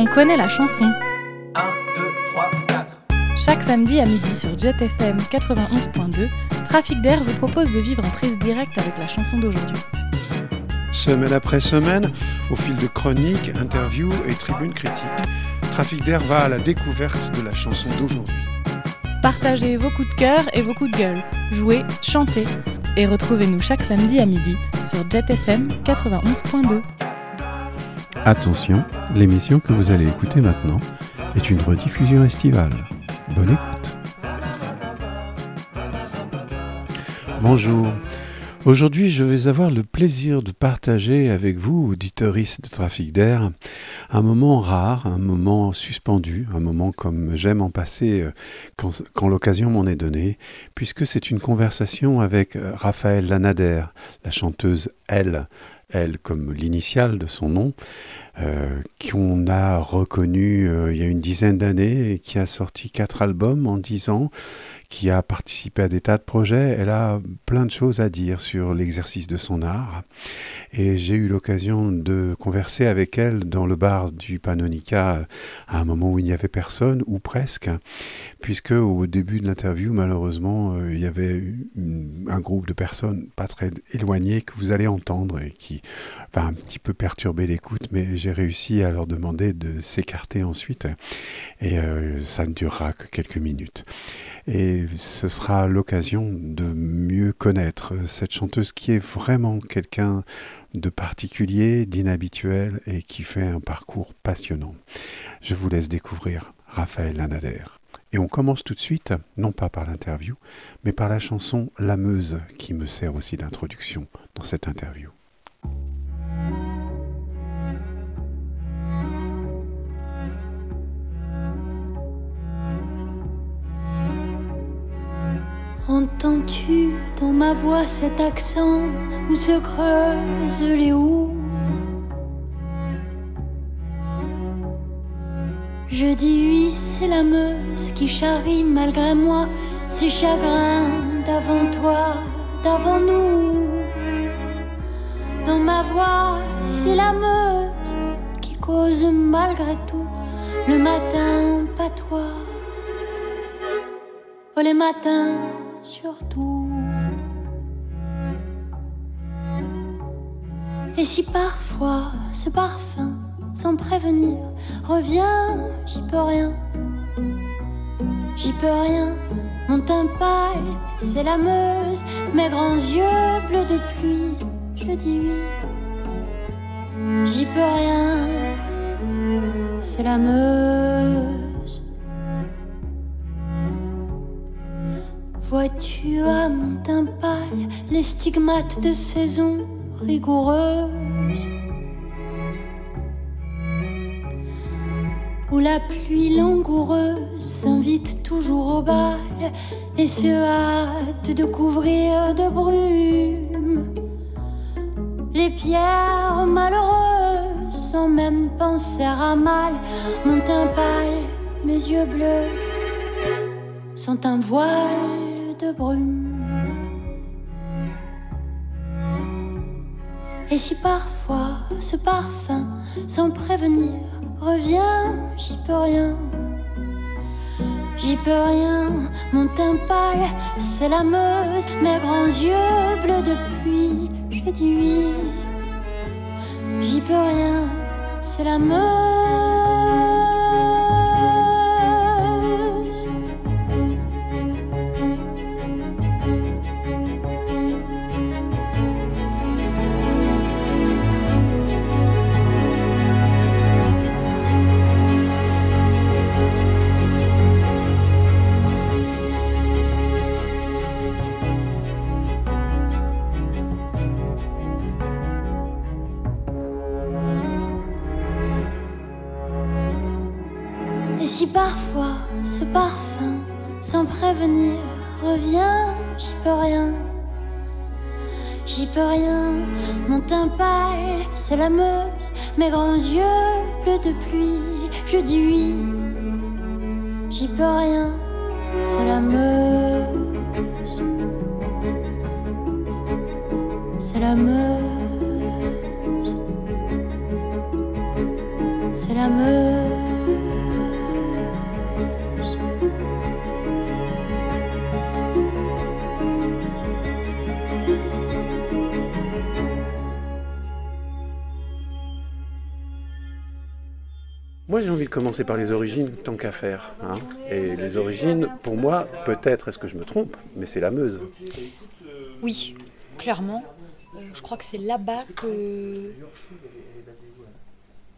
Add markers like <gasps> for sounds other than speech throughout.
on connaît la chanson. 1, 2, 3, 4. Chaque samedi à midi sur JetFM 91.2, Trafic d'air vous propose de vivre en prise directe avec la chanson d'aujourd'hui. Semaine après semaine, au fil de chroniques, interviews et tribunes critiques, Trafic d'air va à la découverte de la chanson d'aujourd'hui. Partagez vos coups de cœur et vos coups de gueule. Jouez, chantez et retrouvez-nous chaque samedi à midi sur JetFM 91.2. Attention, l'émission que vous allez écouter maintenant est une rediffusion estivale. Bonne écoute. Bonjour. Aujourd'hui, je vais avoir le plaisir de partager avec vous, auditeuristes de Trafic d'air, un moment rare, un moment suspendu, un moment comme j'aime en passer euh, quand, quand l'occasion m'en est donnée, puisque c'est une conversation avec euh, Raphaël Lanader, la chanteuse Elle, elle comme l'initiale de son nom, euh, qu'on a reconnu euh, il y a une dizaine d'années et qui a sorti quatre albums en dix ans, qui a participé à des tas de projets. Elle a plein de choses à dire sur l'exercice de son art. Et j'ai eu l'occasion de converser avec elle dans le bar du Panonica à un moment où il n'y avait personne, ou presque, puisque au début de l'interview, malheureusement, euh, il y avait un groupe de personnes pas très éloignées que vous allez entendre et qui va un petit peu perturber l'écoute, mais réussi à leur demander de s'écarter ensuite. Et euh, ça ne durera que quelques minutes. Et ce sera l'occasion de mieux connaître cette chanteuse qui est vraiment quelqu'un de particulier, d'inhabituel et qui fait un parcours passionnant. Je vous laisse découvrir Raphaël Lanader. Et on commence tout de suite, non pas par l'interview, mais par la chanson La Meuse qui me sert aussi d'introduction dans cette interview. Voix cet accent où se creusent les houes Je dis oui, c'est la Meuse qui charrie malgré moi ses chagrins d'avant toi, d'avant nous. Dans ma voix, c'est la Meuse qui cause malgré tout le matin toi Oh, les matins surtout. Et si parfois ce parfum, sans prévenir, revient, j'y peux rien. J'y peux rien, mon teint pâle, c'est la Meuse, mes grands yeux bleus de pluie, je dis oui. J'y peux rien, c'est la Meuse. Vois-tu à mon teint pâle les stigmates de saison? Où la pluie langoureuse s'invite toujours au bal et se hâte de couvrir de brume les pierres malheureuses sans même penser à mal. Mon teint pâle, mes yeux bleus sont un voile de brume. Et si parfois ce parfum, sans prévenir, revient, j'y peux rien. J'y peux rien, mon teint pâle, c'est la Meuse, mes grands yeux bleus de pluie, je dis oui. J'y peux rien, c'est la Meuse. Peux rien, mon teint pâle, c'est la Meuse, mes grands yeux bleus de pluie, je dis oui. J'y peux rien, c'est la Meuse. C'est la Meuse. C'est la Meuse. J'ai envie de commencer par les origines, tant qu'à faire. hein. Et les origines, pour moi, peut-être, est-ce que je me trompe, mais c'est la Meuse. Oui, clairement. Euh, je crois que c'est là-bas que,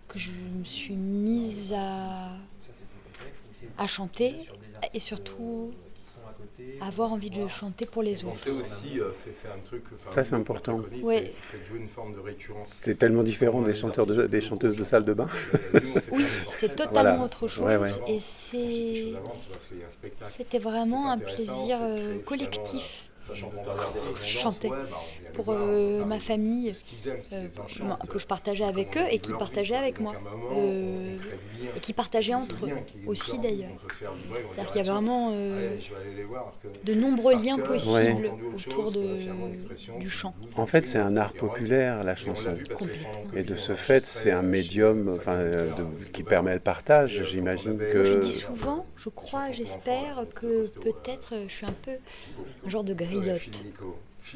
que je me suis mise à, chanter et surtout avoir envie de chanter pour les autres. aussi, euh, c'est un truc. Ça, c'est important. Ouais. C'est c'est de jouer une forme de récurrence. C'est tellement différent des, chanteurs de- des chanteuses de salle de bain. Euh, Oui, c'est totalement Voilà. autre chose Ouais, ouais. et c'est c'était vraiment un plaisir euh, collectif Sachant qu'on va chanter ouais, bah, pour voir, euh, ma famille aiment, euh, que je partageais avec eux et qui partageaient avec moi Euh, et qui partageaient entre eux aussi d'ailleurs. C'est-à-dire dire, qu'il y a ah, vraiment euh, allez, voir, que- de nombreux parce liens possibles autour chose, de, du chant. En fait, c'est un art populaire, la chanson. Et de ce fait, c'est un médium enfin, de- qui permet le partage. J'imagine que. Je dis souvent, je crois, j'espère que peut-être je suis un peu un genre de Ouais,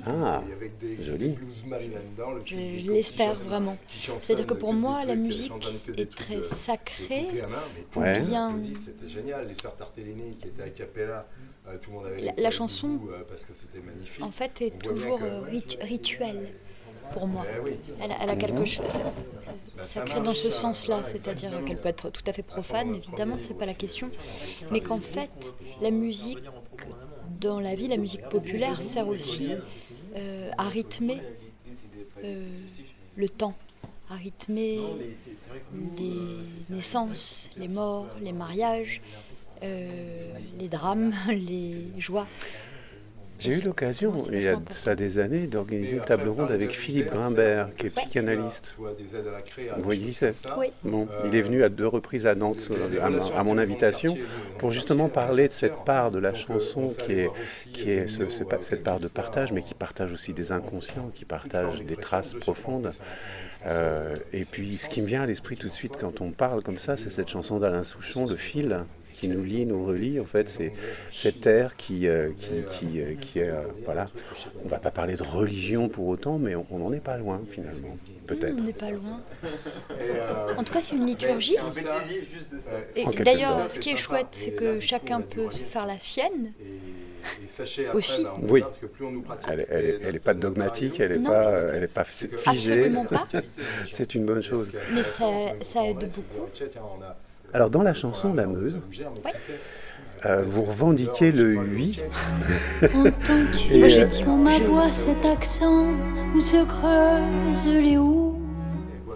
Ah, avec des, joli. des bluesman là-dedans, le Je, l'espère vraiment. C'est-à-dire que pour moi, la musique est très de- sacrée. Ouais. Bien. applaudit, C'était génial. Les sœurs Tartellini qui étaient à Capella, euh, tout le monde avait La- chanson, euh, parce que c'était magnifique. En fait, est toujours euh, rit- rituelle pour moi. Eh oui. Elle a, elle a quelque chose Bah, sacré dans marche, ce sens-là, c'est-à-dire qu'elle peut être tout à fait profane, évidemment, c'est pas la question, mais qu'en fait, la musique, dans la vie, la musique populaire sert aussi euh, à rythmer euh, le temps, à rythmer les naissances, les morts, les mariages, euh, les drames, <laughs> les joies. J'ai eu l'occasion, il y a ça des années, d'organiser une table ronde avec Philippe Grimbert, qui est psychanalyste. Vous voyez. Oui. Bon, Euh, il est venu à deux reprises à Nantes euh, à, mon invitation pour justement parler de les cette sœurs. part de la euh, chanson on qui est, qui euh, est ce- cette part de partage, mais qui partage aussi des inconscients, qui partage des traces de ce profondes. Euh, et puis, ce qui me vient à l'esprit tout de suite quand on parle comme ça, c'est cette chanson d'Alain Souchon, Le fil, qui nous lie, nous relie. En fait, c'est cette terre qui, euh, qui, qui, euh, qui est. euh, voilà. On va pas parler de religion pour autant, mais on n'en est pas loin finalement. Peut-être. On n'est pas loin. En tout cas, c'est une liturgie. Et d'ailleurs, ce qui est chouette, c'est que chacun peut se faire la sienne. Et, sachez après, Aussi. bah, on Oui. verra, parce que plus on nous pratique, Elle, elle, est- elle est pas dogmatique, elle est Non. pas, elle est pas figée. Absolument pas. <laughs> C'est une bonne chose. Mais ça- ça aide beaucoup. Alors, dans la chanson La Meuse, euh, vous revendiquez le oui. <laughs> Entends-tu? Et, Moi, j'ai euh, dit dans ma je- voix cet accent où se creusent les houes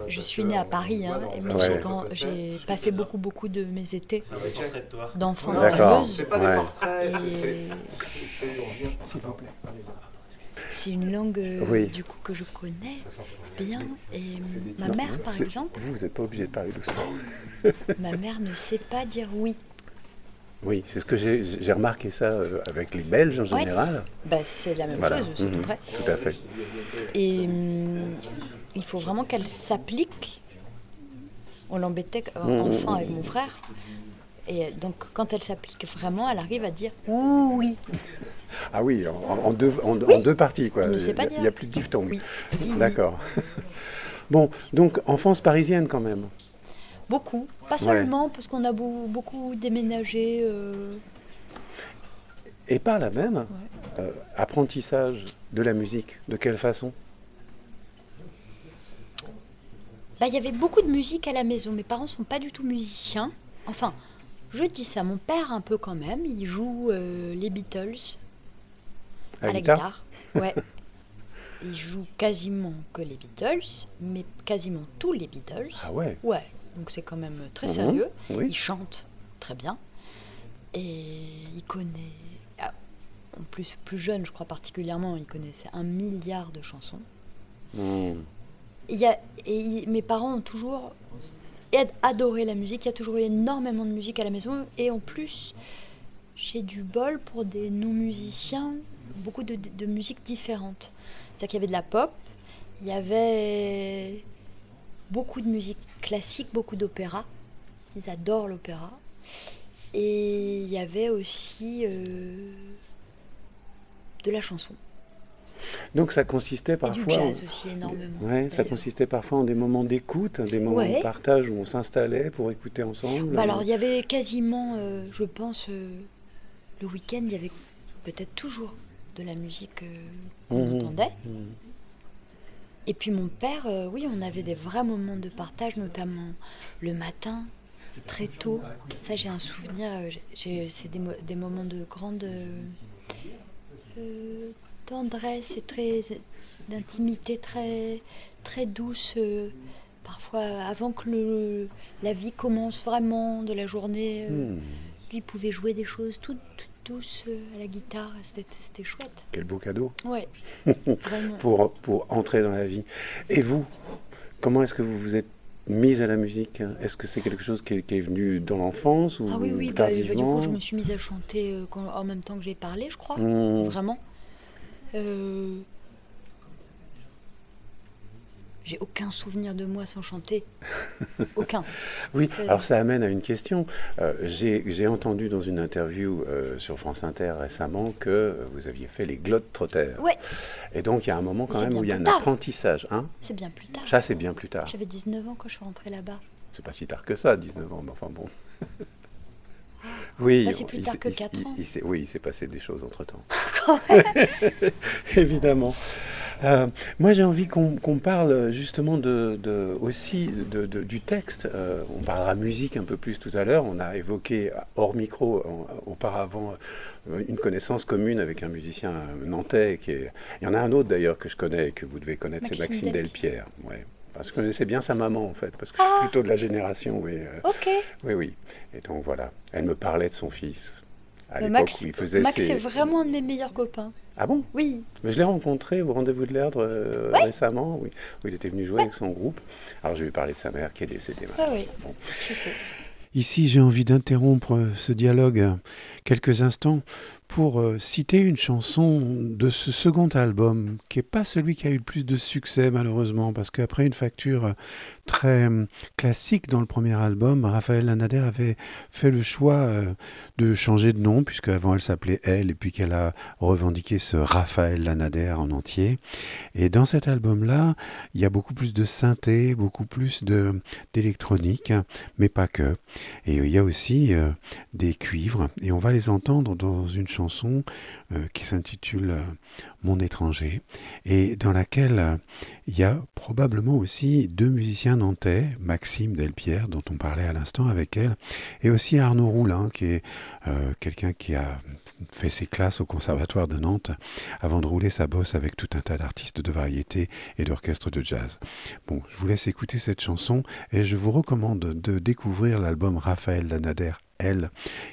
Je suis née à Paris, hein, mais Ouais. j'ai grand- j'ai passé beaucoup, beaucoup de mes étés d'enfant dans la Meuse. C'est pas Ouais. des portraits, c'est- Et- c'est- c'est- c'est- une langue euh, Oui. du coup que je connais bien. Et ma Non, mère, par exemple, Vous, vous n'êtes pas obligé de parler doucement. <laughs> ma mère ne sait pas dire oui. Oui, c'est ce que j'ai j'ai remarqué ça euh, avec les Belges en Ouais. général. Bah, c'est la même Voilà. chose, c'est tout Mhm. près. Tout à fait. Et hum, il faut vraiment qu'elle s'applique. On l'embêtait euh, Mhm. enfant avec mon frère. Et donc, quand elle s'applique vraiment, elle arrive à dire oui, oui. Ah oui, en, en deux, en, en deux parties, quoi. Il n'y a, plus de diphtongue. Oui. <laughs> D'accord. <laughs> Bon, donc enfance parisienne quand même. Beaucoup. Pas seulement parce qu'on a beau- beaucoup déménagé. euh, Et par là même, euh, apprentissage de la musique, de quelle façon? Bah, il y avait beaucoup de musique à la maison. Mes parents sont pas du tout musiciens. Enfin, je dis ça, mon père un peu quand même. Il joue euh, les Beatles À à la guitare. Ouais. <laughs> il joue quasiment que les Beatles, mais quasiment tous les Beatles. Ah ouais Ouais, donc c'est quand même très Mhm. sérieux. Oui. Il chante très bien. Et il connaît, ah, en plus plus jeune je crois particulièrement, il connaissait un milliard de chansons. Hmm. Il y a, et il- mes parents ont toujours ad- adoré la musique, il y a toujours eu énormément de musique à la maison. Et en plus, j'ai du bol pour des non-musiciens, beaucoup de, de musique différentes. C'est-à-dire qu'il y avait de la pop, il y avait beaucoup de musique classique, beaucoup d'opéra. Ils adorent l'opéra. Et il y avait aussi euh, de la chanson. Donc ça consistait Et parfois. du jazz aussi énormément. Ouais, ça consistait parfois en des moments d'écoute, des moments Ouais. de partage où on s'installait pour écouter ensemble. Bah alors il y avait quasiment, euh, je pense, euh, le week-end, il y avait peut-être toujours de la musique euh, qu'on Mhm. entendait. Mhm. Et puis mon père, euh, oui, on avait des vrais moments de partage, notamment le matin, très tôt. Ça, j'ai un souvenir. euh, c'est des, mo- des moments de grande euh, tendresse et très d'intimité très très douce. euh, parfois, avant que le, la vie commence vraiment de la journée, lui pouvait jouer des choses toutes, toutes douces euh, à la guitare. C'était chouette. Quel beau cadeau Ouais, <laughs> pour, pour entrer dans la vie. Et vous, comment est-ce que vous vous êtes mise à la musique? Est-ce que c'est quelque chose qui est, qui est venu dans l'enfance ou Ah oui, oui, bah, bah, du coup, je me suis mise à chanter euh, quand- en même temps que j'ai parlé, je crois. Hmm, Vraiment. Euh, J'ai aucun souvenir de moi sans chanter. <laughs> Aucun. Oui, alors ça amène à une question. Euh, J'ai entendu dans une interview euh, sur France Inter récemment que vous aviez fait les Globetrotters. Ouais, Et donc il y a un moment quand même où il y a un tard. apprentissage. Hein c'est bien plus tard. ça, c'est bien plus tard. J'avais 19 ans quand je suis rentrée là-bas. C'est pas si tard que ça, 19 ans, mais enfin bon. <laughs> Oui, Bah, c'est plus il tard s'est- que il- quatre il- ans. il oui, il s'est passé des choses entre temps. <laughs> Évidemment. Euh, moi, j'ai envie qu'on parle justement de, de- aussi de- de- du texte. Euh, on parlera musique un peu plus tout à l'heure. On a évoqué hors micro en- auparavant euh, une connaissance commune avec un musicien nantais. Qui est... Il y en a un autre d'ailleurs que je connais et que vous devez connaître, c'est Maxime Maxime Delpierre. Ouais. Parce que je connaissais bien sa maman en fait, parce que je suis Ah. plutôt de la génération. Oui, Ok. oui, oui. Et donc voilà, elle me parlait de son fils à Mais l'époque Max, où il faisait Max ses... c'est vraiment un de mes meilleurs copains. Ah bon? Oui. Mais je l'ai rencontré au rendez-vous de l'Erdre euh, Ouais. récemment, oui, où il était venu jouer avec son groupe. Alors je lui ai parlé de sa mère qui est décédée. Ah oui, Bon. je sais. Ici, j'ai envie d'interrompre ce dialogue quelques instants pour euh, citer une chanson de ce second album, qui n'est pas celui qui a eu le plus de succès malheureusement, parce qu'après une facture euh, très euh, classique dans le premier album, Raphaël Lanader avait fait le choix euh, de changer de nom, puisque avant elle s'appelait Elle, et puis qu'elle a revendiqué ce Raphaël Lanader en entier. Et dans cet album-là, il y a beaucoup plus de synthé, beaucoup plus d'électronique, mais pas que. Et il y a aussi euh, des cuivres, et on va les entendre dans une chanson qui s'intitule euh, Mon étranger, et dans laquelle euh, il y a probablement aussi deux musiciens nantais, Maxime Delpierre, dont on parlait à l'instant avec elle, et aussi Arnaud Roulin, qui est euh, quelqu'un qui a fait ses classes au Conservatoire de Nantes avant de rouler sa bosse avec tout un tas d'artistes de variété et d'orchestres de jazz. Bon, je vous laisse écouter cette chanson et je vous recommande de découvrir l'album Raphaël Lanader, Elle,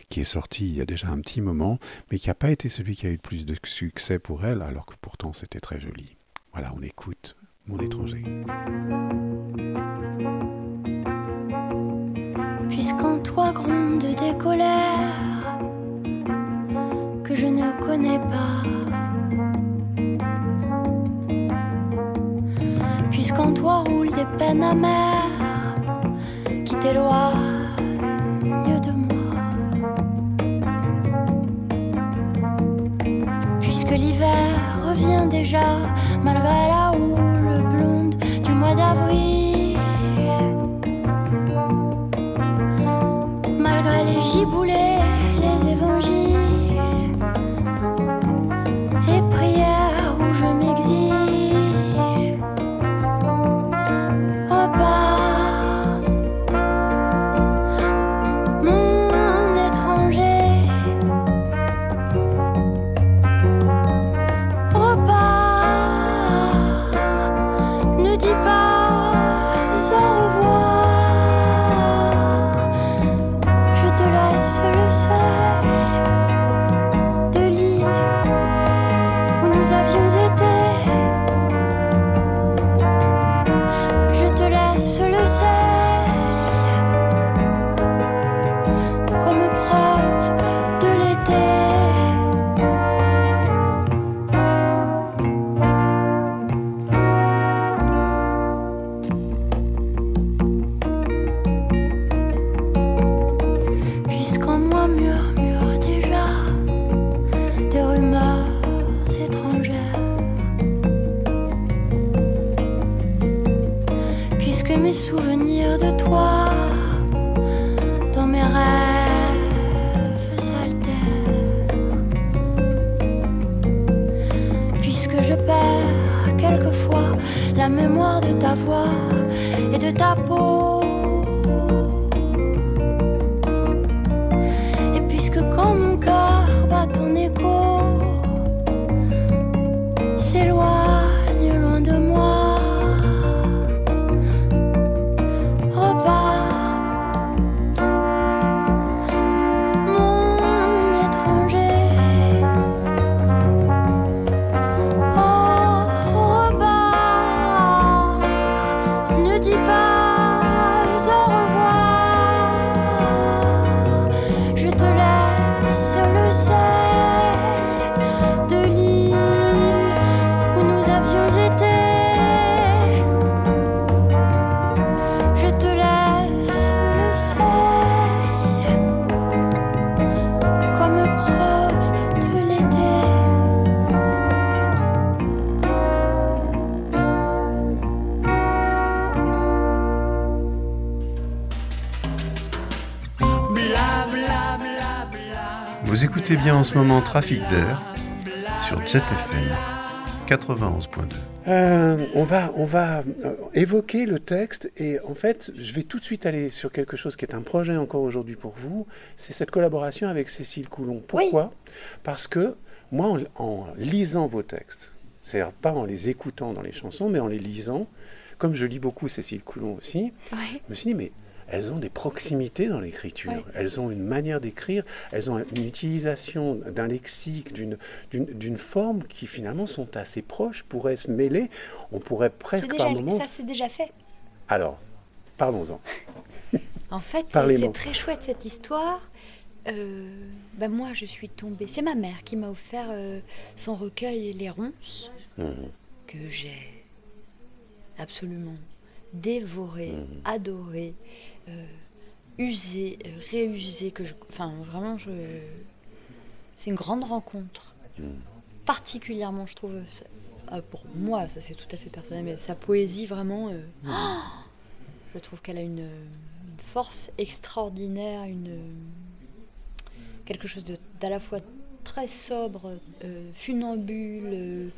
qui est sorti il y a déjà un petit moment, mais qui n'a pas été celui qui a eu le plus de succès pour elle, alors que pourtant c'était très joli. Voilà, on écoute Mon étranger. Puisqu'en toi gronde des colères que je ne connais pas. Puisqu'en toi roulent des peines amères qui t'éloignent Puisque l'hiver revient déjà malgré la houle blonde du mois d'avril. Malgré les giboulées, en ce moment Trafic d'air sur Jet FM 91.2. Euh, on va, on va euh, évoquer le texte et en fait, je vais tout de suite aller sur quelque chose qui est un projet encore aujourd'hui pour vous. C'est cette collaboration avec Cécile Coulon. Pourquoi? Parce que moi, en, en lisant vos textes, c'est-à-dire pas en les écoutant dans les chansons, mais en les lisant, comme je lis beaucoup Cécile Coulon aussi, Ouais. je me suis dit, mais elles ont des proximités dans l'écriture. Ouais. Elles ont une manière d'écrire, elles ont une utilisation d'un lexique, d'une, forme qui finalement sont assez proches, pourraient se mêler. On pourrait presque déjà, par moments. ça c'est déjà fait. Alors, parlons-en. <laughs> En fait, c'est très chouette cette histoire. Euh, ben moi, je suis tombée. C'est ma mère qui m'a offert euh, son recueil Les Ronces, Mhm. que j'ai absolument dévoré, Mhm. adoré, usé, euh, réusé. Que je, enfin, vraiment, je, c'est une grande rencontre. Mhm. Particulièrement, je trouve. ça- ah, pour moi, ça c'est tout à fait personnel, mais sa poésie vraiment. euh, oh <gasps> je trouve qu'elle a une, une force extraordinaire, une quelque chose de d'à la fois très sobre, euh, funambule, euh,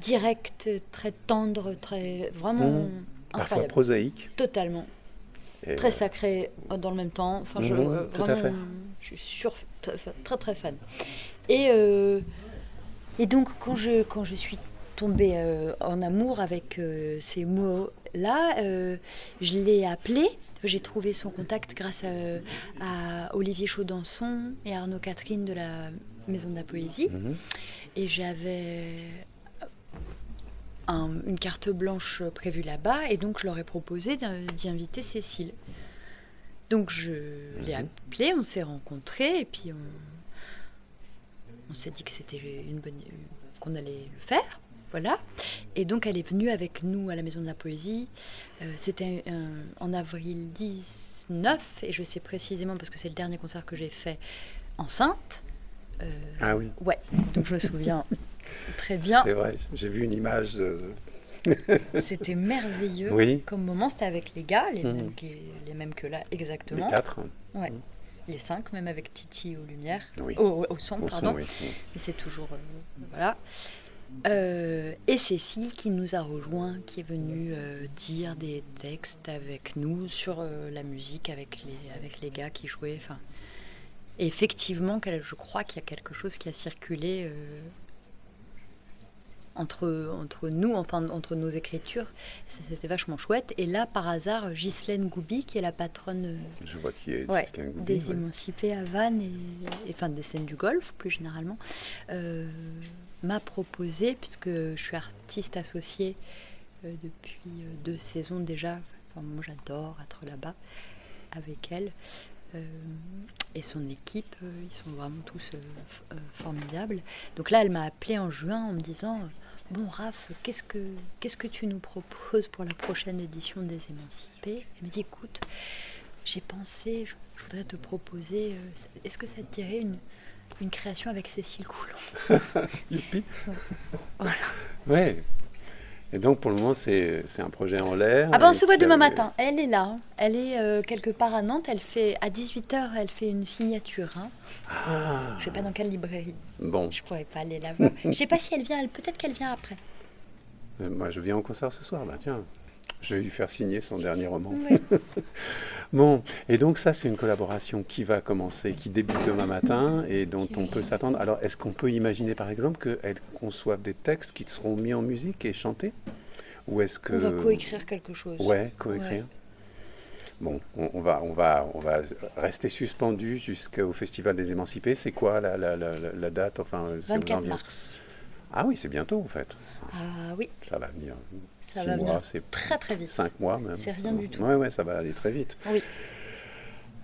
direct, très tendre, très vraiment Mhm. Parfois incroyable, prosaïque. totalement Et, très sacré euh, dans le même temps. Enfin, je, Mhm, euh, tout à fait. je suis sur, très, très fan. Et, euh, et donc quand je, quand je suis tombée euh, en amour avec euh, ces mots-là, euh, je l'ai appelé. J'ai trouvé son contact grâce à, à Olivier Chaudançon et Arnaud Catherine de la Maison de la Poésie. Mhm. Et j'avais un- une carte blanche prévue là-bas, et donc je leur ai proposé d'y inviter Cécile. Donc je l'ai Mhm. appelée, on s'est rencontrés, et puis on, on s'est dit que c'était une bonne, qu'on allait le faire, voilà. Et donc elle est venue avec nous à la Maison de la Poésie. Euh, c'était en avril 19, et je sais précisément parce que c'est le dernier concert que j'ai fait enceinte. Euh, Ah oui, Ouais, donc je me souviens très bien. c'est vrai. J'ai vu une image de. <laughs> C'était merveilleux Oui. comme moment. C'était avec les gars, les, Mhm. mêmes, que, les mêmes que là, Les exactement. quatre. Ouais. Les cinq, même avec Titi aux lumières. Oui. Au, au son, Au son, pardon. oui. Mais c'est toujours. euh, voilà. Euh, et Cécile qui nous a rejoints, qui est venue euh, dire des textes avec nous sur euh, la musique, avec les, avec les gars qui jouaient. Enfin, effectivement, je crois qu'il y a quelque chose qui a circulé entre, entre nous, enfin entre nos écritures. C'était vachement chouette. Et là, par hasard, Ghislaine Goubi, qui est la patronne euh, Je vois qui est. Ouais, Justin Goubi, des ouais. émancipés à Vannes et, et enfin des scènes du golf plus généralement, euh, m'a proposé, puisque je suis artiste associée euh, depuis deux saisons déjà, enfin, moi j'adore être là-bas avec elle. Euh, et son équipe, euh, ils sont vraiment tous euh, formidables. Donc là, elle m'a appelé en juin en me disant Bon, Raph, qu'est-ce que, qu'est-ce que tu nous proposes pour la prochaine édition des Émancipés? Elle me dit Écoute, j'ai pensé, je, je voudrais te proposer, est-ce que ça te dirait une, une création avec Cécile Coulon? <laughs> Youpi. Voilà. Ouais. Et donc pour le moment, c'est un projet en l'air. Ah ben on se voit demain euh, matin. Elle est là. Elle est euh, quelque part à Nantes. Elle fait à 18h, elle fait une signature. hein. Ah, Je sais pas dans quelle librairie. bon, Je pourrais pas aller la voir. Je sais pas si elle vient. elle- Peut-être qu'elle vient après. Euh, moi je viens au concert ce soir, bah tiens. Je vais lui faire signer son dernier roman. Oui. <laughs> Bon, et donc ça c'est une collaboration qui va commencer, qui débute demain matin et dont on peut s'attendre. Alors est-ce qu'on peut imaginer par exemple qu'elle conçoive des textes qui seront mis en musique et chantés? Ou est-ce que... On va coécrire quelque chose. Ouais, coécrire. Bon, on, on va, on, va, on va rester suspendu jusqu'au Festival des Émancipés. C'est quoi la, la, la, la- date? Enfin, si vous en 24 venez- mars. Ah oui, c'est bientôt en fait. Ah oui, Ça va venir. Ça Six va mois, c'est très très vite. cinq mois même. C'est rien du tout. Ouais, ouais, ça va aller très vite. Oui.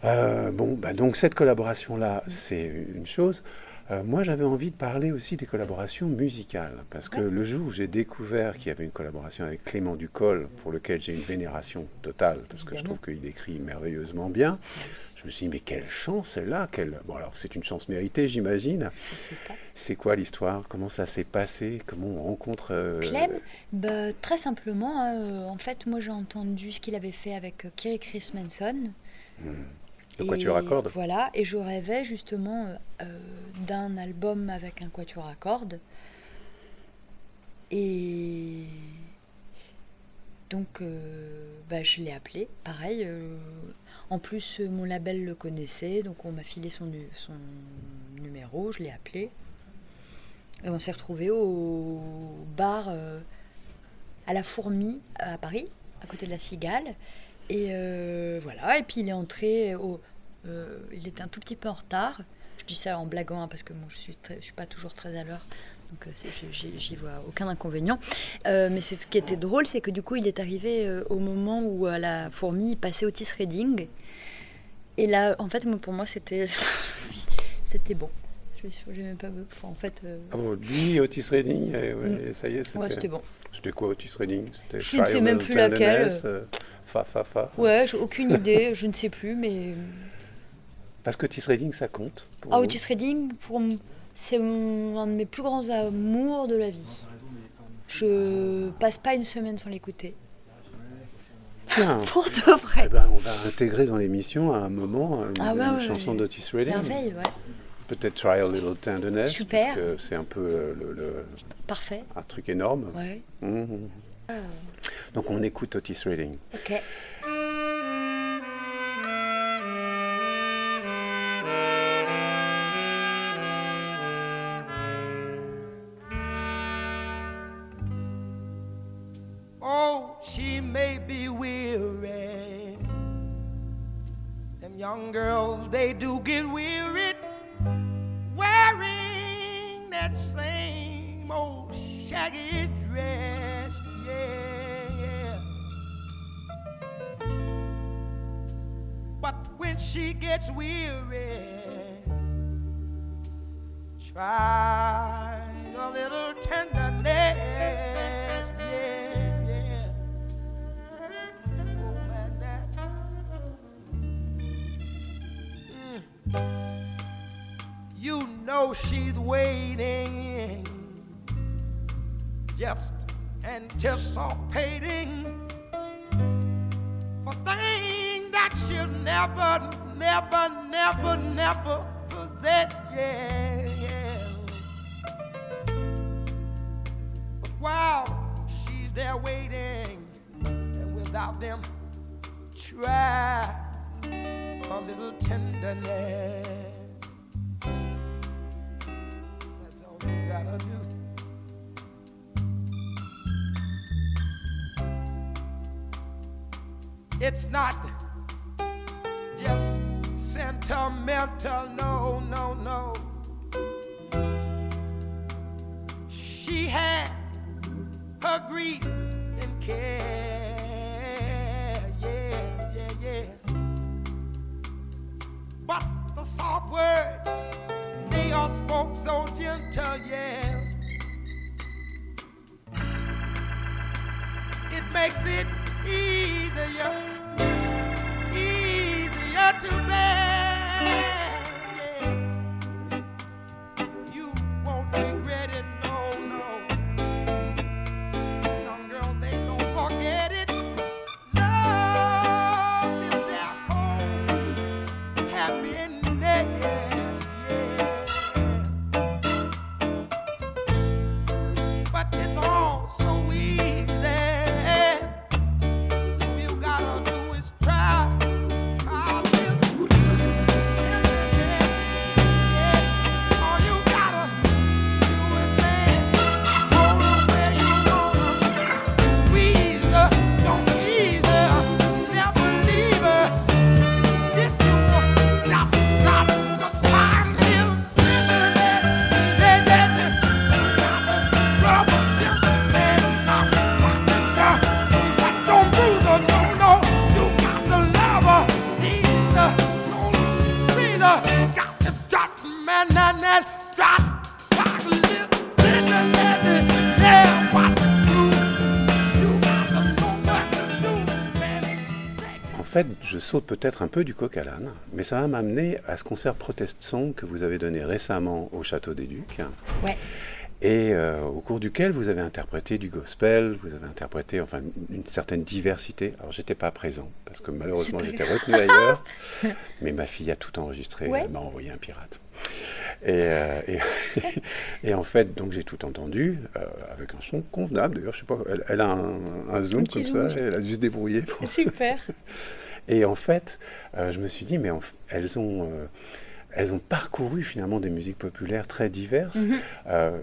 Euh, bon, bah donc cette collaboration-là, c'est une chose. Euh, moi, j'avais envie de parler aussi des collaborations musicales, parce que le jour où j'ai découvert qu'il y avait une collaboration avec Clément Ducol, pour lequel j'ai une vénération totale, parce que je trouve qu'il écrit merveilleusement bien, je me suis dit, mais quelle chance celle-là quelle... Bon, alors c'est une chance méritée, j'imagine. C'est quoi l'histoire? Comment ça s'est passé? Comment on rencontre... euh, Clem, bah, très simplement, hein, euh, en fait, moi j'ai entendu ce qu'il avait fait avec euh, Kerry Chris Manson. Le quatuor à cordes Voilà, et je rêvais justement euh, euh, d'un album avec un quatuor à cordes. Et donc, euh, bah, je l'ai appelé, pareil. euh, en plus, mon label le connaissait, donc on m'a filé son, nu- son numéro, je l'ai appelé. Et on s'est retrouvés au bar euh, à la Fourmi à Paris, à côté de la Cigale. Et voilà, et puis il est entré, au, euh, il était un tout petit peu en retard. Je dis ça en blaguant hein, parce que moi je suis, très- je suis pas toujours très à l'heure. Donc euh, j'y- vois aucun inconvénient. Euh, mais ce qui était drôle, c'est que du coup il est arrivé euh, au moment où à la fourmi passait Otis Redding. Et là, en fait, pour moi c'était <laughs> c'était bon. Je même pas enfin, en fait Ah bon, lui, Otis Redding, et, ouais, ça y est, ouais, c'était bon. C'était quoi Otis Redding C'était Je ne sais même plus laquelle. Fa, fa, fa. Ouais, j'ai aucune idée, je ne sais plus, mais Parce que Otis Redding, ça compte. pour Ah, Redding, pour m- c'est un de mes plus grands amours de la vie. Je passe pas une semaine sans l'écouter. Tiens, <laughs> Pour de vrai. eh ben, on va intégrer dans l'émission à un moment une, Ah ouais, une ouais, chanson ouais. d'Otis Redding. Merveille, ouais. Peut-être Try a Little Tenderness. Super. Parce que c'est un peu euh, le, le- Parfait. un truc énorme. Ouais. Mhm. Donc on écoute Otis Redding. Ok. Never, never, never, never possess. Yeah, yeah. But while she's there waiting, and without them, try a little tenderness. That's all you gotta do. It's not sentimental, no, no, no. She has her grief and care, yeah, yeah, yeah. But the soft words, they are spoke so gentle, yeah. It makes it easier, too bad. Saute peut-être un peu du coq à l'âne, mais ça va m'amener à ce concert Protest Song que vous avez donné récemment au Château des Ducs. Ouais. Et euh, au cours duquel vous avez interprété du gospel, vous avez interprété enfin une certaine diversité. Alors j'étais pas présent parce que malheureusement j'étais retenu ailleurs, <laughs> mais ma fille a tout enregistré, Ouais. elle m'a envoyé un pirate. Et, euh, et, <laughs> et en fait, donc j'ai tout entendu euh, avec un son convenable. D'ailleurs, je sais pas, elle, elle a un, un zoom comme ça, elle a dû se débrouiller. pour- Super. <laughs> Et en fait, euh, je me suis dit, mais en elles ont, euh, elles ont parcouru finalement des musiques populaires très diverses. Mhm. Euh,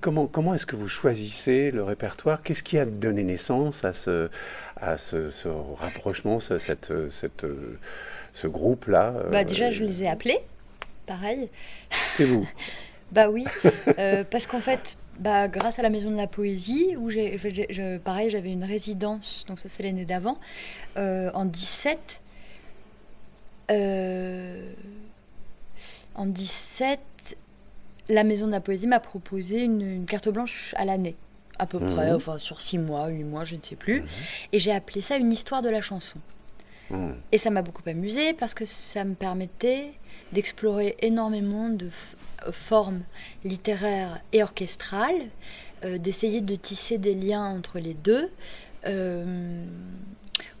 comment comment est-ce que vous choisissez le répertoire? Qu'est-ce qui a donné naissance à ce, à ce, ce rapprochement, ce, cette, cette, ce groupe-là Bah déjà, je les ai appelés. Pareil. C'est vous. <laughs> Bah oui, euh, parce qu'en fait, bah, grâce à la Maison de la Poésie, où j'ai, je- pareil, j'avais une résidence, donc ça c'est l'année d'avant, euh, en 17. euh, en 17, la Maison de la Poésie m'a proposé une, une carte blanche à l'année, à peu près, enfin sur 6 mois, 8 mois, je ne sais plus. Et j'ai appelé ça une histoire de la chanson. Hmm. Et ça m'a beaucoup amusé parce que ça me permettait d'explorer énormément de f- formes littéraires et orchestrales, euh, d'essayer de tisser des liens entre les deux, euh,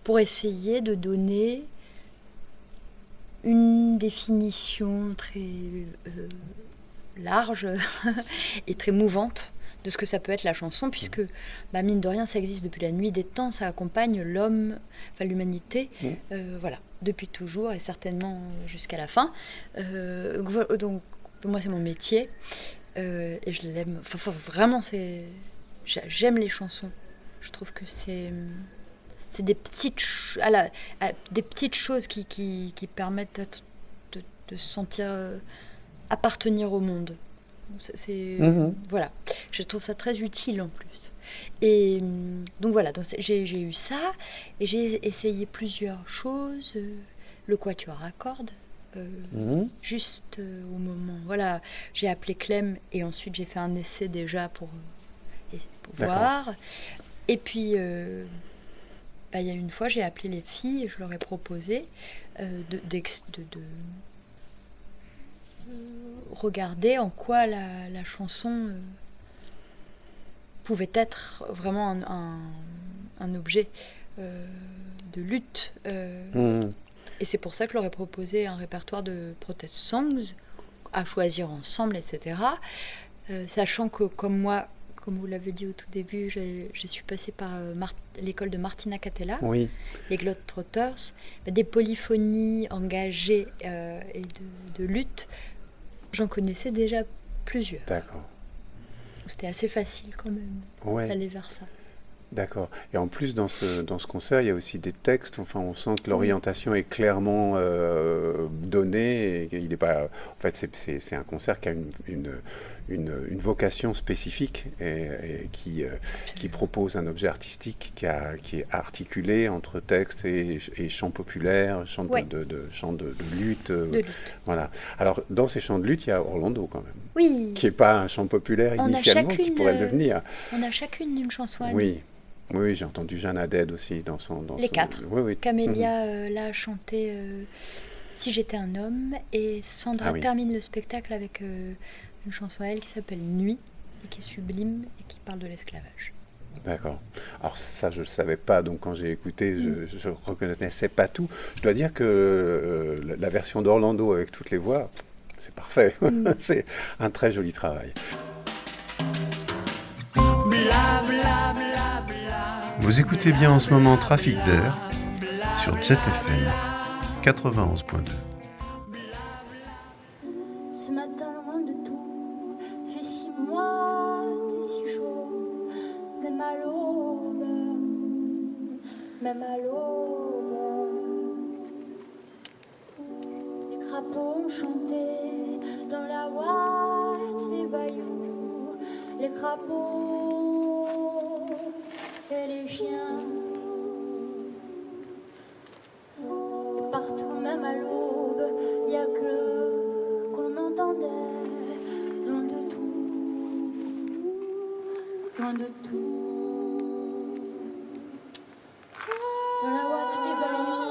pour essayer de donner une définition très euh, large <laughs> et très mouvante de ce que ça peut être la chanson, puisque, bah, mine de rien, ça existe depuis la nuit des temps, ça accompagne l'homme, enfin l'humanité, Mm. euh, voilà, depuis toujours et certainement jusqu'à la fin. Euh, donc, moi, c'est mon métier euh, et je l'aime. Enfin, enfin, vraiment, c'est, j'a- j'aime les chansons. Je trouve que c'est, c'est des petites, ch- à la- à- des petites choses qui, qui, qui permettent de, de- de se sentir euh, appartenir au monde. C'est, Mhm. voilà, je trouve ça très utile en plus. Et donc voilà, donc j'ai eu ça et j'ai essayé plusieurs choses. euh, le quatuor à cordes, euh, Mhm. juste euh, au moment. Voilà, j'ai appelé Clem et ensuite j'ai fait un essai déjà pour, euh, pour voir. Et puis, bah, il y a une fois, j'ai appelé les filles et je leur ai proposé de, d'ex- de- de, regarder en quoi la, la chanson pouvait être vraiment un, un- un objet euh, de lutte. euh, Mhm. Et c'est pour ça que je leur ai proposé un répertoire de protest songs à choisir ensemble, etc. Euh, sachant que, comme moi, comme vous l'avez dit au tout début, je suis passée par euh, l'école de Martina Catella, Oui. les Globetrotters, bah, des polyphonies engagées euh, et de, de lutte. J'en connaissais déjà plusieurs. D'accord. C'était assez facile quand même Ouais. d'aller vers ça. D'accord. Et en plus, dans ce, dans ce concert, il y a aussi des textes. Enfin, on sent que l'orientation est clairement euh, donnée. Et il est pas. En fait, c'est- un concert qui a une, une, une, une vocation spécifique et, et qui, euh, qui propose un objet artistique qui, a, qui est articulé entre texte et, et chant populaire, chant de, Ouais. de, de- chant de, de lutte. euh, De lutte. Voilà. Alors, dans ces chants de lutte, il y a Orlando quand même, Oui, qui n'est pas un chant populaire On a initialement, qui chacune, pourrait le euh, devenir. on a chacune une chanson à nous. Oui, oui, oui, j'ai entendu Jeanne Haddad aussi dans son. Dans Les son- quatre. Oui, oui. Camélia euh, là a chanté euh, Si j'étais un homme et Sandra Ah oui. termine le spectacle avec euh, une chanson à elle qui s'appelle Nuit et qui est sublime et qui parle de l'esclavage. D'accord. Alors ça, je ne savais pas, donc quand j'ai écouté, Mm. je ne reconnaissais pas tout. Je dois dire que euh, la, la version d'Orlando avec toutes les voix, c'est parfait. Mm. <laughs> c'est un très joli travail. Vous écoutez bien en ce moment Trafic d'air sur Jet FM 91.2. Ce matin, loin de tout, fait si moite et si chaud, même à l'aube, même à l'aube. Les crapauds ont chanté dans la ouate des bayous, les crapauds les chiens. Partout, même à l'aube, il a que qu'on entendait loin de tout, loin de tout. Dans la ouate des bayous,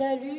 et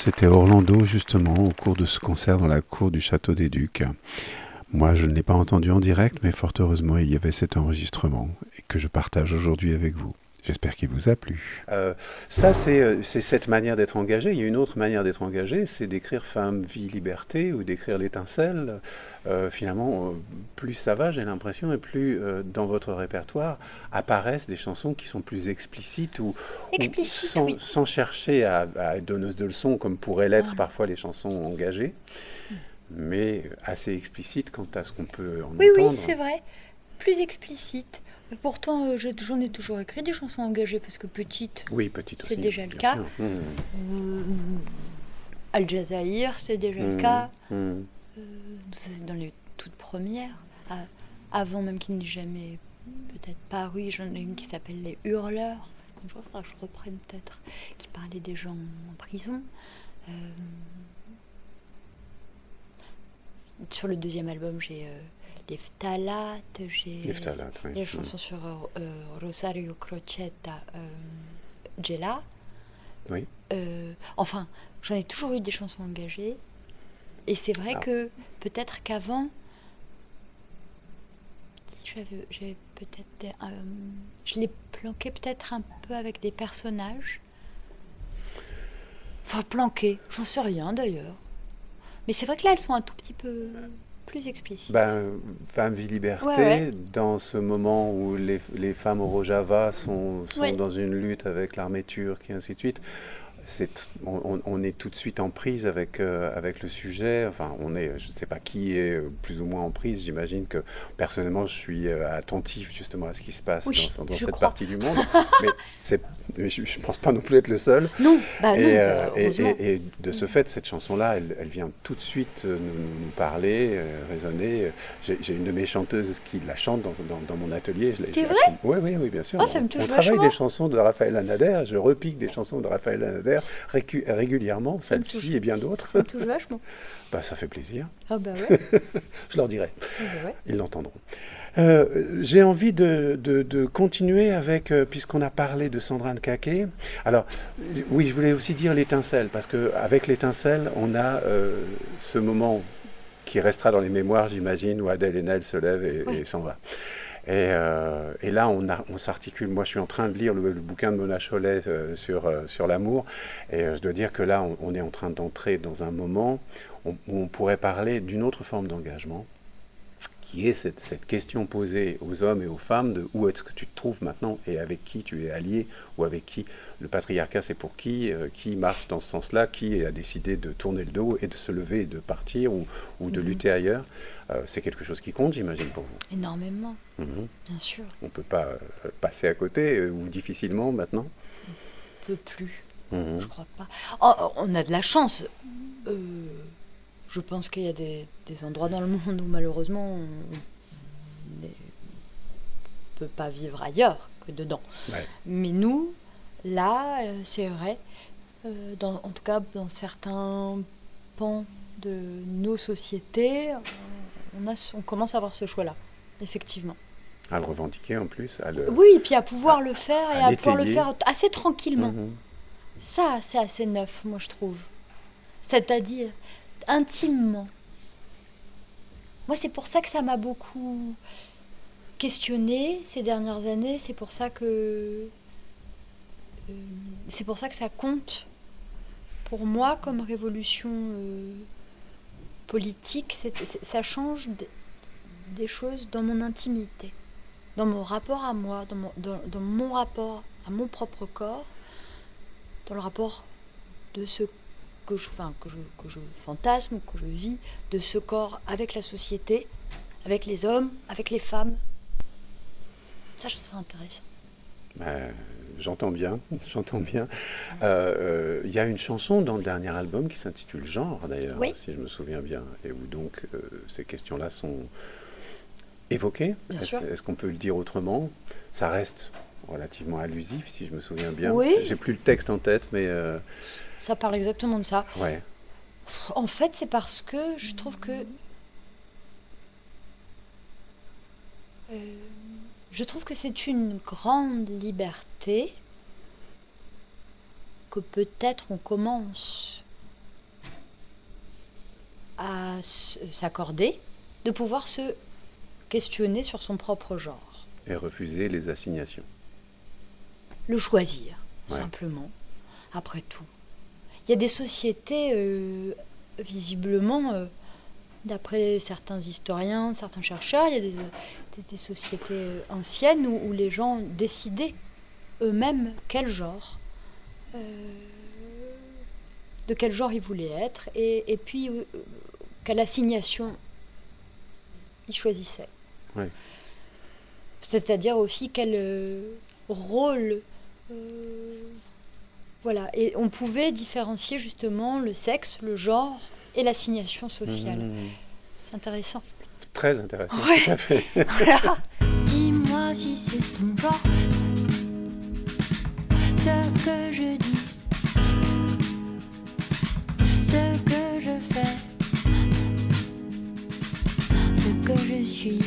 c'était Orlando justement au cours de ce concert dans la cour du Château des Ducs. Moi, je ne l'ai pas entendu en direct, mais fort heureusement, il y avait cet enregistrement que je partage aujourd'hui avec vous. J'espère qu'il vous a plu. Euh, ça, c'est euh, c'est cette manière d'être engagé. Il y a une autre manière d'être engagé, c'est d'écrire Femme, vie, liberté ou d'écrire l'étincelle. Euh, finalement, plus ça va, j'ai l'impression, et plus euh, dans votre répertoire apparaissent des chansons qui sont plus explicites ou, sans, oui. sans chercher à, à être donneuse de leçons comme pourraient l'être parfois les chansons engagées, mais assez explicites quant à ce qu'on peut en Oui, oui, entendre. c'est vrai. Plus explicite. Pourtant, euh, j'en ai toujours écrit des chansons engagées parce que petite, Oui, petite C'est déjà le cas. Mmh, euh, Al Jazair, c'est déjà le mmh, cas. mmh. Euh, c'est dans les toutes premières. avant même qu'il n'ait jamais peut-être paru, j'en ai une qui s'appelle Les Hurleurs. Il faudra que je reprenne peut-être. Qui parlait des gens en prison. Euh, sur le deuxième album, j'ai euh, les phtalates, j'ai Les phtalates, oui. les chansons sur euh, euh, Rosario Crocetta, euh, Gela. Oui. Euh, enfin, j'en ai toujours eu des chansons engagées. Et c'est vrai Ah. que peut-être qu'avant, j'avais peut-être. je les planquais peut-être un peu avec des personnages. Enfin, planqués, j'en sais rien d'ailleurs. Mais c'est vrai que là, elles sont un tout petit peu plus explicites. Ben, Femme, vie, liberté, Ouais, ouais. dans ce moment où les, les femmes au Rojava sont, sont Oui. dans une lutte avec l'armée turque et ainsi de suite, c'est, on, est tout de suite en prise avec, euh, avec le sujet. Enfin, on est, je ne sais pas qui est euh, plus ou moins en prise. J'imagine que personnellement, je suis euh, attentif justement à ce qui se passe Oui, dans, cette crois. partie du monde. <laughs> mais c'est, mais je ne pense pas non plus être le seul. non, bah non, Et, bah, euh, et- heureusement. et- et de ce fait, cette chanson-là, elle, elle vient tout de suite euh, nous, parler, euh, résonner. J'ai une de mes chanteuses qui la chante dans, dans- dans mon atelier. C'est vrai. Oui, oui, oui, bien sûr. Oh, ça on, me touche on travaille vachement. des chansons de Raphaël Anader, je repique des chansons de Raphaël Anader régulièrement, celle-ci et bien d'autres. Ça me touche vachement. <laughs> Bah, ça fait plaisir. Ah bah ouais. <laughs> Je leur dirai. ah bah ouais. Ils l'entendront. Euh, J'ai envie de, de- de continuer avec, euh, puisqu'on a parlé de Sandra Nkake. Alors, oui, je voulais aussi dire l'étincelle, parce qu'avec l'étincelle, on a euh, ce moment qui restera dans les mémoires, j'imagine, où Adèle Haenel se lève et, Oui. et s'en va. Et, euh, et là, on, s'articule. Moi, je suis en train de lire le, le bouquin de Mona Chollet euh, sur, euh, sur l'amour. Et je dois dire que là, on, on est en train d'entrer dans un moment où on pourrait parler d'une autre forme d'engagement qui est cette, cette question posée aux hommes et aux femmes de où est-ce que tu te trouves maintenant et avec qui tu es allié ou avec qui le patriarcat c'est pour qui, euh, qui marche dans ce sens-là, qui a décidé de tourner le dos et de se lever et de partir ou, ou de Mhm. lutter ailleurs. Euh, c'est quelque chose qui compte, j'imagine, pour vous. Énormément, Mhm. bien sûr. On ne peut pas euh, passer à côté ou difficilement maintenant? On peut plus, Mhm. je crois pas. Oh, on a de la chance. Euh, je pense qu'il y a des, des endroits dans le monde où malheureusement on ne peut pas vivre ailleurs que dedans. Ouais. Mais nous, là, euh, c'est vrai, euh, dans, en tout cas dans certains pans de nos sociétés, on, a, ce- on commence à avoir ce choix-là, effectivement. À le revendiquer en plus. À le... Oui, et puis à pouvoir le faire et à à pouvoir le faire assez tranquillement. Mhm. Ça, c'est assez neuf, moi, je trouve. C'est-à-dire intimement. Moi, c'est pour ça que ça m'a beaucoup questionné ces dernières années. C'est pour ça que euh, c'est pour ça que ça compte pour moi comme révolution euh, politique. ça change des choses dans mon intimité, dans mon rapport à moi, dans mon, rapport à mon propre corps, dans le rapport de ce que je, enfin, que je, que je fantasme, que je vis, de ce corps avec la société, avec les hommes, avec les femmes. Ça, je trouve ça intéressant. Ben, j'entends bien, <laughs> j'entends bien. Euh, euh, Il y a une chanson dans le dernier album qui s'intitule Genre, d'ailleurs, Oui. si je me souviens bien, et où donc euh, ces questions-là sont évoquées. Bien Est-ce sûr. est-ce qu'on peut le dire autrement? Ça reste relativement allusif, si je me souviens bien. Oui. J'ai plus le texte en tête, mais euh, Ça parle exactement de ça. ouais. En fait, c'est parce que je trouve que. Euh, je trouve que c'est une grande liberté que peut-être on commence à s- s'accorder de pouvoir se questionner sur son propre genre. Et refuser les assignations. Le choisir, Ouais. simplement, après tout. Il y a des sociétés, euh, visiblement, euh, d'après certains historiens, certains chercheurs, il y a des, des- des sociétés euh, anciennes où, où les gens décidaient eux-mêmes quel genre, euh, de quel genre ils voulaient être, et, et puis quelle assignation ils choisissaient. Ouais. C'est-à-dire aussi quel rôle. Euh, voilà, et on pouvait différencier justement le sexe, le genre et l'assignation sociale. Mhm. C'est intéressant. Très intéressant, Ouais. tout à fait. <laughs> <laughs> Voilà. Dis-moi si c'est ton genre. Ce que je dis. Ce que je fais. Ce que je suis.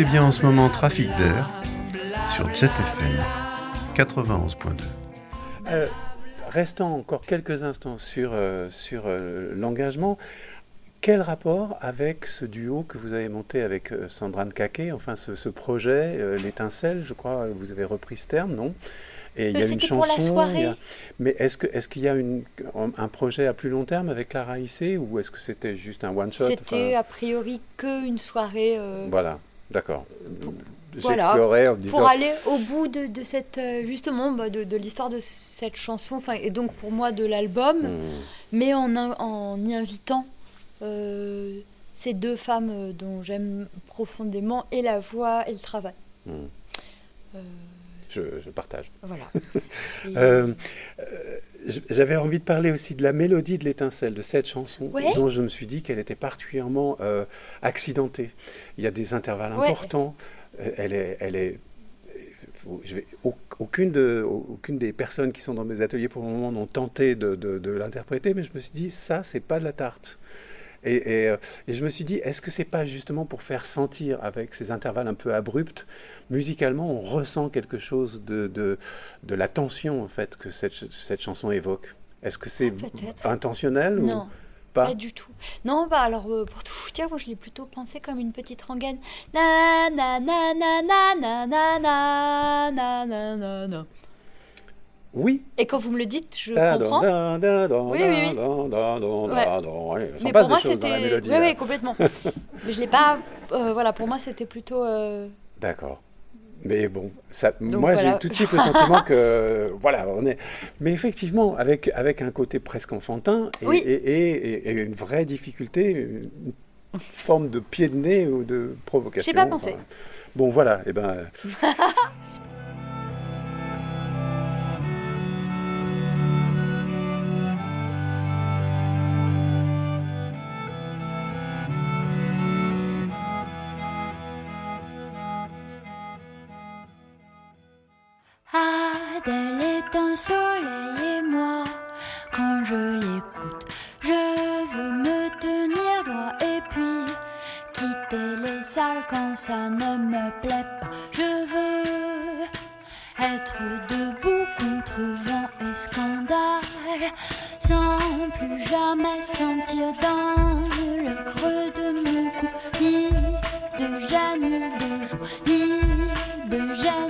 Écoutez bien en ce moment Trafic d'air sur Jet FM 91.2. Euh, restant encore quelques instants sur, euh, sur euh, l'engagement, quel rapport avec ce duo que vous avez monté avec euh, Sandrine Caquet, enfin ce, ce projet, euh, l'étincelle, je crois, vous avez repris ce terme, non? Et il y a une c'était pour la chanson. soirée. a- Mais est-ce que est-ce qu'il y a une, un projet à plus long terme avec Clara Issé ou est-ce que c'était juste un one shot C'était a priori qu'une soirée euh, Voilà, d'accord. Voilà. En disant. pour aller au bout de, de cette euh, justement bah, de, de l'histoire de cette chanson, enfin et donc pour moi de l'album, Hmm. mais en, y invitant euh, ces deux femmes euh, dont j'aime profondément et la voix et le travail. Hmm. Euh, Je, je partage. voilà. <laughs> Et- Euh, J'avais envie de parler aussi de la mélodie de l'étincelle, de cette chanson, Ouais. dont je me suis dit qu'elle était particulièrement euh, accidentée. Il y a des intervalles Ouais. importants. Euh, Elle est, elle est. je vais- aucune, de, aucune des personnes qui sont dans mes ateliers pour le moment n'ont tenté de, de- de l'interpréter, mais je me suis dit, ça, c'est pas de la tarte. Et, et, euh, et je me suis dit, est-ce que c'est pas justement pour faire sentir, avec ces intervalles un peu abrupts, musicalement, on ressent quelque chose de, de, de la tension, en fait, que cette, cette chanson évoque Est-ce que c'est Ah, intentionnel ou pas pas du tout. Non, bah alors euh, pour tout vous dire, moi je l'ai plutôt pensé comme une petite rengaine. Na na na na na na na na na na na na. Oui. Et quand vous me le dites, je comprends. Oui, oui, oui. Ouais. Mais pour moi c'était. Oui, oui, complètement. <laughs> Mais je l'ai pas. euh, voilà, pour moi c'était plutôt. euh, D'accord. Mais bon, ça, Donc moi j'ai voilà. tout de suite le sentiment que <laughs> voilà, on est. Mais effectivement, avec avec un côté presque enfantin et, Oui. et, et- et une vraie difficulté, une forme de pied de nez ou de provocation. J'y ai pas pensé. Enfin, Bon, voilà. Et ben. <laughs> soleil et moi, quand je l'écoute, je veux me tenir droit et puis quitter les salles quand ça ne me plaît pas. Je veux être debout contre vent et scandale, sans plus jamais sentir dans le creux de mon cou ni de gêne ni de joue, ni de gêne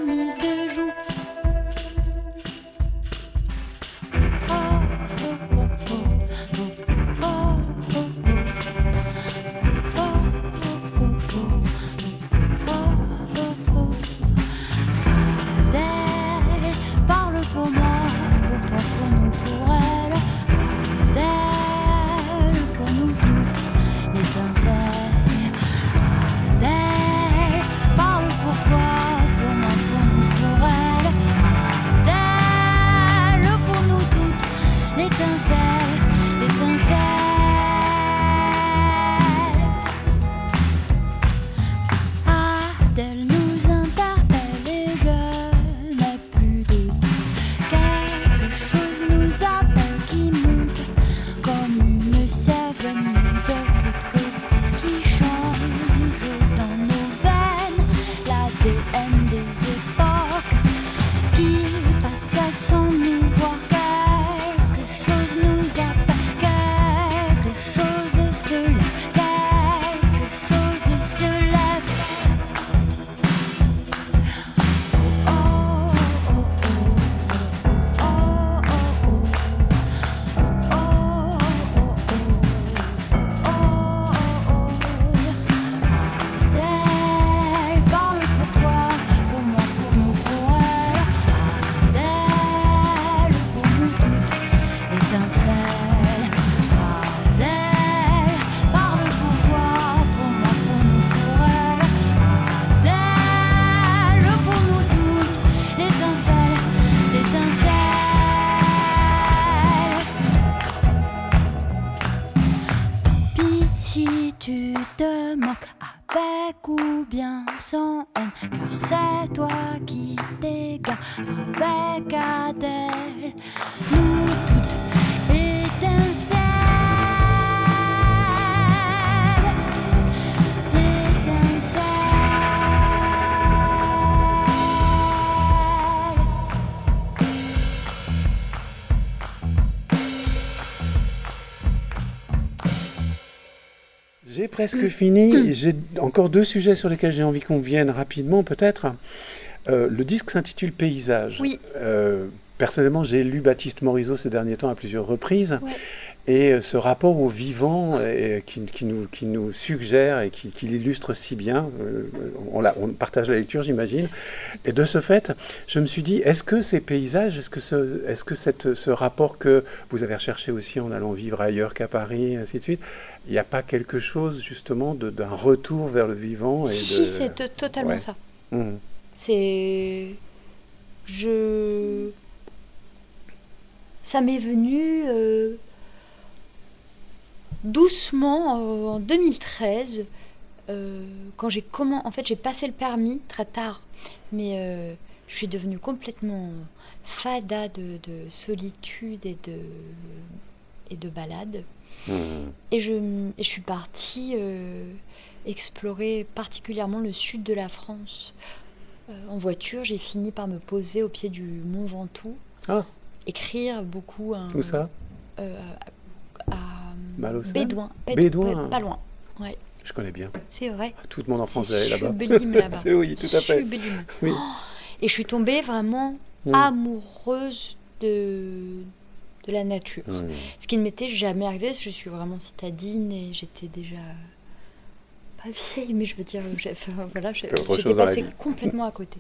qui t'égares avec Adèle. Nous toutes l'étincelle. J'ai presque fini. J'ai encore deux sujets sur lesquels j'ai envie qu'on vienne rapidement, peut-être. Euh, le disque s'intitule Paysage. Oui. Euh, personnellement, j'ai lu Baptiste Morisot ces derniers temps à plusieurs reprises. Ouais. Et euh, ce rapport au vivant qui, qui nous, qui nous suggère et qui, qui l'illustre si bien, euh, on, la- on partage la lecture, j'imagine. Et de ce fait, je me suis dit, est-ce que ces paysages, est-ce que, ce, est-ce que cette, ce rapport que vous avez recherché aussi en allant vivre ailleurs qu'à Paris, et ainsi de suite, il n'y a pas quelque chose justement d'un retour vers le vivant et Si, de... c'est to- totalement Ouais. ça. Mhm. C'est. Je. Ça m'est venu euh, doucement euh, en 2013, euh, quand j'ai comment. En fait, j'ai passé le permis très tard, mais je suis devenue complètement fada de, de solitude et de et de balade. Mhm. Et je, et je suis partie explorer particulièrement le sud de la France. Euh, en voiture, j'ai fini par me poser au pied du Mont Ventoux, Ah. écrire beaucoup. un- Où ça? Euh, à Malocène Bédouin. Béd- Bédouin. Pas loin. Ouais, Je connais bien. c'est vrai. Tout le monde en France C'est est là-bas. là-bas. <laughs> Oui, tout à fait. Oui. Oh, et je suis tombée vraiment Mhm. amoureuse de, de la nature. Mhm. Ce qui ne m'était jamais arrivé, parce que je suis vraiment citadine et j'étais déjà pas vieille, mais je veux dire, j'ai- enfin, voilà, j'étais passée complètement à côté.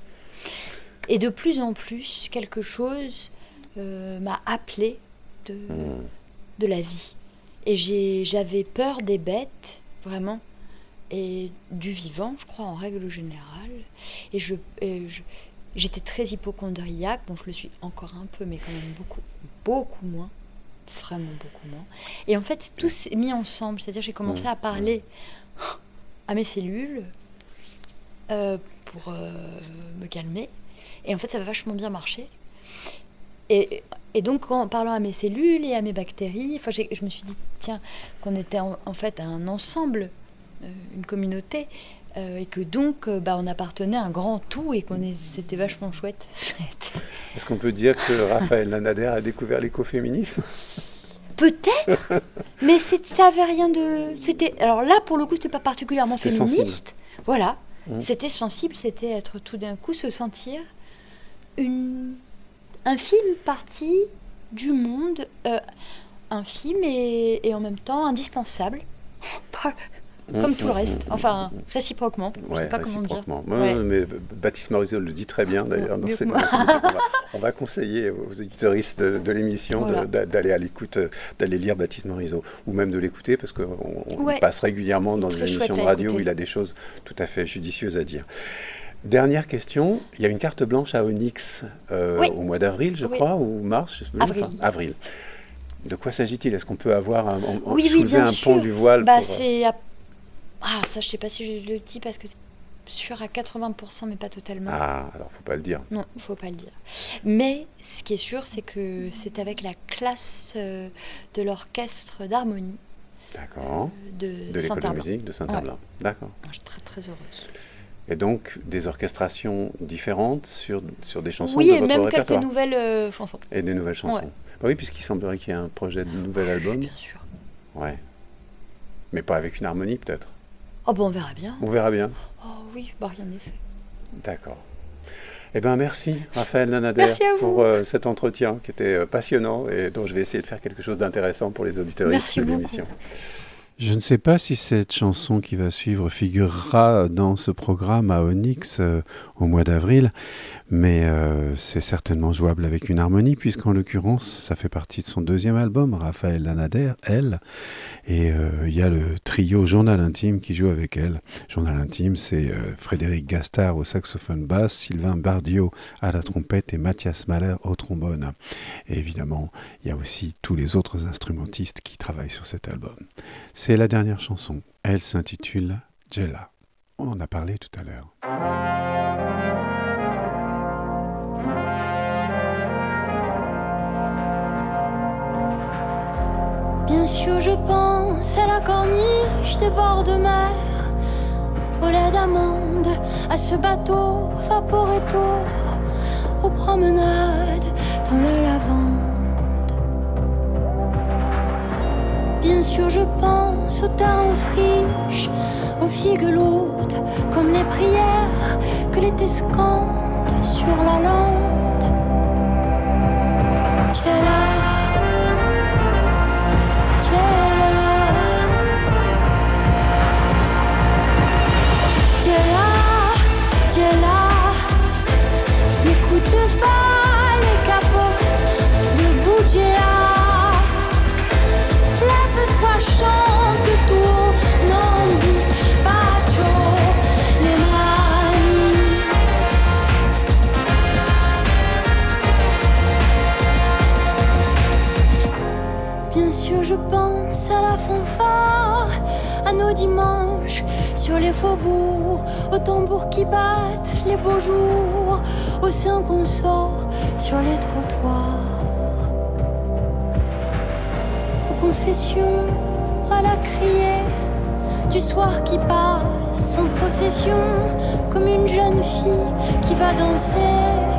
Et de plus en plus, quelque chose euh, m'a appelé de, Mhm. de la vie. Et j'ai- j'avais peur des bêtes, vraiment, et du vivant, je crois, en règle générale. Et je, et je- j'étais très hypochondriaque, bon, je le suis encore un peu, mais quand même beaucoup, beaucoup moins. Vraiment beaucoup moins. Et en fait, tout s'est mis ensemble. C'est-à-dire, j'ai commencé à parler à mes cellules euh, pour euh, me calmer. Et en fait, ça va vachement bien marcher. Et, et donc, en parlant à mes cellules et à mes bactéries, enfin, je me suis dit, tiens, qu'on était en, fait un ensemble, euh, une communauté, et que donc, bah, on appartenait à un grand tout et qu'on c'était vachement chouette. <laughs> Est-ce qu'on peut dire que Raphaël Lanader a découvert l'écoféminisme? Peut-être, <laughs> mais ça avait rien de. C'était alors là pour le coup, c'était pas particulièrement féministe. Voilà, Mhm. c'était sensible, c'était être tout d'un coup se sentir une infime partie du monde, euh, infime et, et en même temps indispensable, comme tout le reste. Enfin, réciproquement. je. Ouais, sais pas comment dire. réciproquement. Ouais. Ouais, Mais Baptiste Morisot le dit très bien d'ailleurs. dans ses- dans ses on, va, on va conseiller aux auditoristes de, de l'émission Voilà. d'aller à l'écoute, euh, d'aller lire Baptiste Morisot, ou même de l'écouter parce qu'on passe régulièrement dans Très une émission chouette de radio où il a des choses tout à fait judicieuses à dire. Dernière question, il y a une carte blanche à Onyx euh, Oui. au mois d'avril, je Oui. crois, ou mars, je sais plus, Avril. enfin, avril. De quoi s'agit-il? Est-ce qu'on peut avoir un, on- Oui, soulever un sûr. pont du voile Bah, pour, euh, c'est. à- Ah, ça, je sais pas si je le dis parce que c'est sûr à 80%, mais pas totalement. Ah, alors faut pas le dire. Non, il faut pas le dire. Mais ce qui est sûr, c'est que c'est avec la classe euh, de l'orchestre d'harmonie D'accord. euh, de, De l'école de musique de Saint-Herblain. D'accord. Je suis très très heureuse. Et donc des orchestrations différentes sur, sur des chansons oui, de et votre même répertoire. quelques nouvelles euh, chansons. Et des nouvelles chansons. Ouais. Bah oui, puisqu'il semblerait qu'il y ait un projet de nouvel album. Bien sûr. Ouais. Mais pas avec une harmonie peut-être. Oh, bon, on verra bien. On verra bien. Oh oui, bah rien n'est fait. D'accord. Eh bien, merci Raphaël Nanader Merci pour euh, cet entretien qui était euh, passionnant et dont je vais essayer de faire quelque chose d'intéressant pour les auditeurs Merci de beaucoup. l'émission. Je ne sais pas si cette chanson qui va suivre figurera dans ce programme à Onyx euh, au mois d'avril, mais euh, c'est certainement jouable avec une harmonie, puisqu'en l'occurrence, ça fait partie de son deuxième album, Raphaël Lanader, elle, et euh, il y a le trio Journal Intime qui joue avec elle. Journal Intime, c'est euh, Frédéric Gastard au saxophone basse, Sylvain Bardio à la trompette et Mathias Mahler au trombone. Et évidemment, il y a aussi tous les autres instrumentistes qui travaillent sur cet album. C'est la dernière chanson. Elle s'intitule Jella. On en a parlé tout à l'heure. Bien sûr, je pense à la corniche des bords de mer, au lait d'amande, à ce bateau vaporetto, aux promenades dans la lavande. Bien sûr, je pense aux tas en friche, aux figues lourdes, comme les prières que l'été scande sur la lande. Faubourgs, aux tambours qui battent les beaux jours, aux seins qu'on sort sur les trottoirs, aux confessions à la criée du soir qui passe en procession comme une jeune fille qui va danser.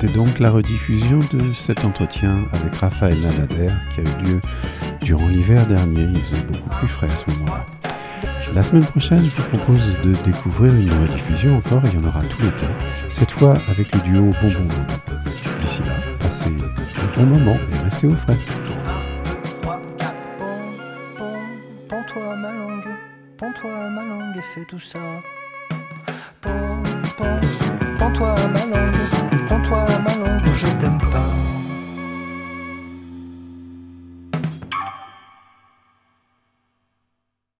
C'était donc la rediffusion de cet entretien avec Raphaël Nadader qui a eu lieu durant l'hiver dernier. Il faisait beaucoup plus frais à ce moment-là. La semaine prochaine, je vous propose de découvrir une rediffusion encore, il y en aura tout l'été, cette fois avec le duo Bonbon. D'ici là, passez un bon moment et restez au frais.